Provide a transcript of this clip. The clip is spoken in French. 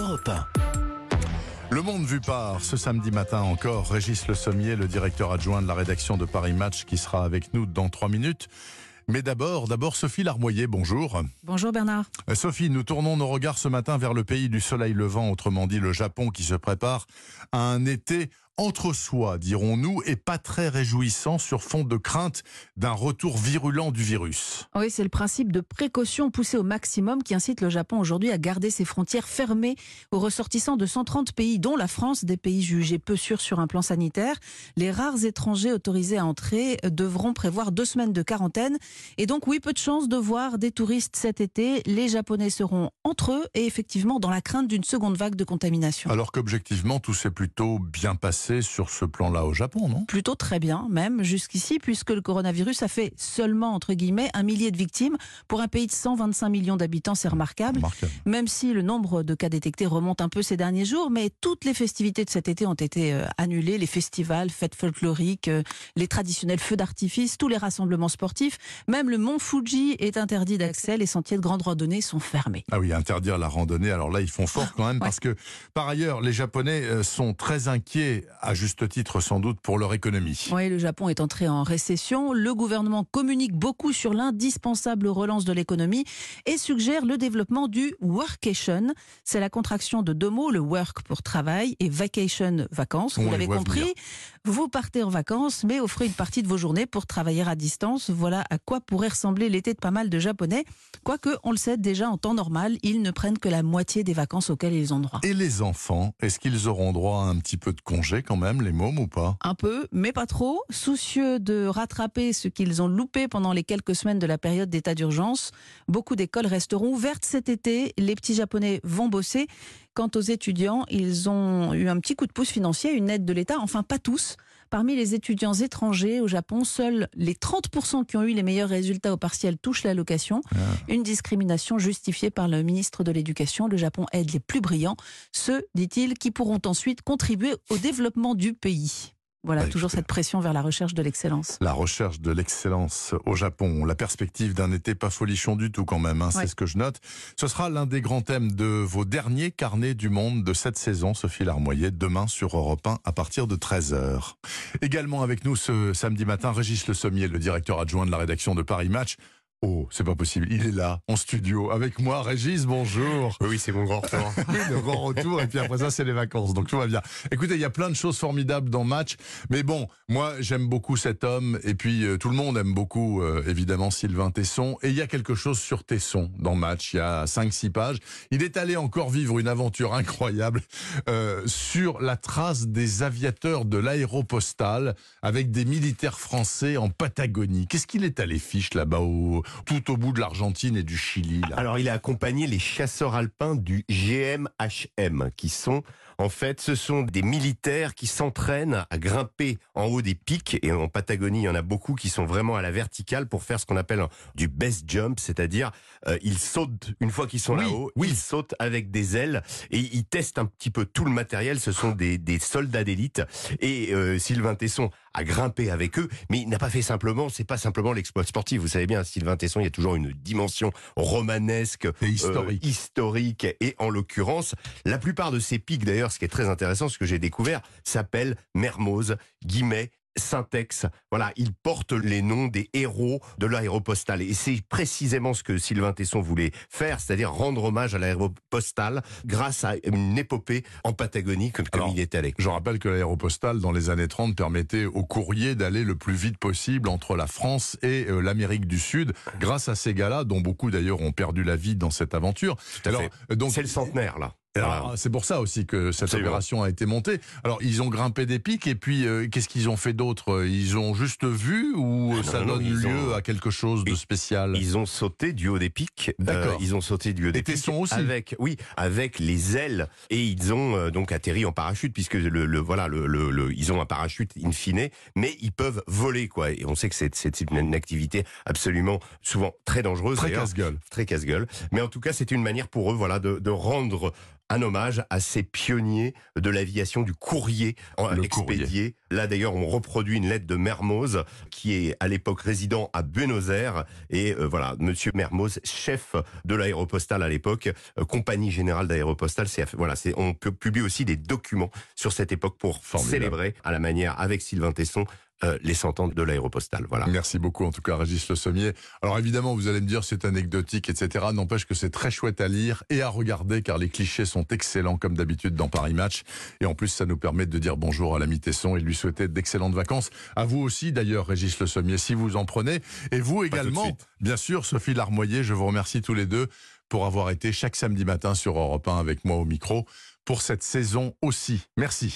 Europe 1. Le monde vu par ce samedi matin encore, Régis Le Sommier, le directeur adjoint de la rédaction de Paris Match, qui sera avec nous dans trois minutes. Mais d'abord, d'abord Sophie Larmoyer, bonjour. Bonjour Bernard. Euh, Sophie, nous tournons nos regards ce matin vers le pays du soleil levant, autrement dit le Japon qui se prépare à un été entre soi, dirons-nous, et pas très réjouissant sur fond de crainte d'un retour virulent du virus. Oui, c'est le principe de précaution poussé au maximum qui incite le Japon aujourd'hui à garder ses frontières fermées aux ressortissants de 130 pays, dont la France, des pays jugés peu sûrs sur un plan sanitaire. Les rares étrangers autorisés à entrer devront prévoir deux semaines de quarantaine. Et donc, oui, peu de chance de voir des touristes cet été. Les Japonais seront entre eux et effectivement dans la crainte d'une seconde vague de contamination. Alors qu'objectivement, tout s'est plutôt bien passé sur ce plan-là au Japon, non? Plutôt très bien, même jusqu'ici, puisque le coronavirus a fait seulement, entre guillemets, un millier de victimes. Pour un pays de 125 millions d'habitants, c'est remarquable. Remarquable. Même si le nombre de cas détectés remonte un peu ces derniers jours, mais toutes les festivités de cet été ont été euh, annulées. Les festivals, fêtes folkloriques, euh, les traditionnels feux d'artifice, tous les rassemblements sportifs. Même le mont Fuji est interdit d'accès. Les sentiers de grande randonnée sont fermés. Ah oui, interdire la randonnée. Alors là, ils font fort quand même Ouais. parce que, par ailleurs, les Japonais euh, sont très inquiets, à juste titre sans doute, pour leur économie. Oui, le Japon est entré en récession. Le gouvernement communique beaucoup sur l'indispensable relance de l'économie et suggère le développement du workation. C'est la contraction de deux mots, le work pour travail et vacation, vacances. On Vous l'avez compris. venir. Vous partez en vacances, mais offrez une partie de vos journées pour travailler à distance. Voilà à quoi pourrait ressembler l'été de pas mal de Japonais. Quoique, on le sait déjà en temps normal, ils ne prennent que la moitié des vacances auxquelles ils ont droit. Et les enfants, est-ce qu'ils auront droit à un petit peu de congé quand même, les mômes ou pas? Un peu, mais pas trop. Soucieux de rattraper ce qu'ils ont loupé pendant les quelques semaines de la période d'état d'urgence, beaucoup d'écoles resteront ouvertes cet été. Les petits Japonais vont bosser. Quant aux étudiants, ils ont eu un petit coup de pouce financier, une aide de l'État, enfin pas tous. Parmi les étudiants étrangers au Japon, seuls les 30% qui ont eu les meilleurs résultats au partiel touchent l'allocation. Une discrimination justifiée par le ministre de l'Éducation. Le Japon aide les plus brillants, ceux, dit-il, qui pourront ensuite contribuer au développement du pays. Voilà, Bah, toujours cette pression vers la recherche de l'excellence. La recherche de l'excellence au Japon, la perspective d'un été pas folichon du tout quand même, hein, c'est ce que je note. Ce sera l'un des grands thèmes de vos derniers carnets du monde de cette saison, Sophie Larmoyer, demain sur Europe 1 à partir de 13h. Également avec nous ce samedi matin, Régis Le Sommier, le directeur adjoint de la rédaction de Paris Match. Oh, c'est pas possible, il est là, en studio, avec moi. Régis, bonjour. Oui, c'est mon grand retour. Oui, le grand retour, et puis après ça, c'est les vacances, donc tout va bien. Écoutez, il y a plein de choses formidables dans Match, mais bon, moi, j'aime beaucoup cet homme, et puis euh, tout le monde aime beaucoup, euh, évidemment, Sylvain Tesson, et il y a quelque chose sur Tesson dans Match, il y a 5-6 pages. Il est allé encore vivre une aventure incroyable euh, sur la trace des aviateurs de l'aéropostale, avec des militaires français en Patagonie. Qu'est-ce qu'il est allé fiche là-bas, au- tout au bout de l'Argentine et du Chili là Alors, il a accompagné les chasseurs alpins du GMHM, qui sont, en fait, ce sont des militaires qui s'entraînent à grimper en haut des pics. Et en Patagonie, il y en a beaucoup qui sont vraiment à la verticale pour faire ce qu'on appelle du best jump, c'est-à-dire euh, ils sautent une fois qu'ils sont Oui, là-haut, oui. ils sautent avec des ailes et ils testent un petit peu tout le matériel. Ce sont des, des soldats d'élite. Et euh, Sylvain Tesson a grimpé avec eux, mais il n'a pas fait simplement, c'est pas simplement l'exploit sportif. Vous savez bien, Sylvain Tesson, il y a toujours une dimension romanesque, Et historique. euh, historique, et en l'occurrence, la plupart de ces pics, d'ailleurs, ce qui est très intéressant, ce que j'ai découvert, s'appelle Mermoz, Guimet, Syntex. Voilà, ils portent les noms des héros de l'aéropostale. Et c'est précisément ce que Sylvain Tesson voulait faire, c'est-à-dire rendre hommage à l'aéropostale grâce à une épopée en Patagonie, comme, comme Alors, il est allé. Je rappelle que l'aéropostale, dans les années 30, permettait au courrier d'aller le plus vite possible entre la France et euh, l'Amérique du Sud, grâce à ces gars-là, dont beaucoup d'ailleurs ont perdu la vie dans cette aventure. Alors, euh, donc, C'est le centenaire, là. Voilà. c'est pour ça aussi que cette Absolument. opération a été montée. Alors, ils ont grimpé des pics et puis euh, qu'est-ce qu'ils ont fait d'autre? Ils ont juste vu ou Ah non, ça non, donne lieu ont- à quelque chose de spécial? Ils ont sauté du haut des pics. D'accord. ils ont sauté du haut des Et pics. Tesson aussi. Avec, oui, avec les ailes. Et ils ont euh, donc atterri en parachute, puisque le, le- voilà, le, le- le- ils ont un parachute in fine, mais ils peuvent voler, quoi. Et on sait que c'est c'est une, activité absolument, souvent très dangereuse. Très casse-gueule. Très casse-gueule. Mais en tout cas, c'est une manière pour eux, voilà, de, de rendre un hommage à ces pionniers de l'aviation du courrier Le expédié. courrier. Là d'ailleurs, on reproduit une lettre de Mermoz qui est à l'époque résident à Buenos Aires et euh, voilà, Monsieur Mermoz, chef de l'aéropostale à l'époque, euh, compagnie générale d'aéropostale. C'est voilà, c'est on peut publier aussi des documents sur cette époque pour Formidable. célébrer à la manière avec Sylvain Tesson euh, les 100 ans de l'aéropostale. Voilà. Merci beaucoup, en tout cas, Régis Le Sommier. Alors évidemment, vous allez me dire c'est anecdotique, etc. N'empêche que c'est très chouette à lire et à regarder, car les clichés sont excellents, comme d'habitude, dans Paris Match. Et en plus, ça nous permet de dire bonjour à l'ami Tesson et de lui souhaiter d'excellentes vacances. À vous aussi, d'ailleurs, Régis Le Sommier, si vous en prenez. Et vous également, bien sûr, Sophie Larmoyer, je vous remercie tous les deux pour avoir été chaque samedi matin sur Europe 1 avec moi au micro pour cette saison aussi. Merci.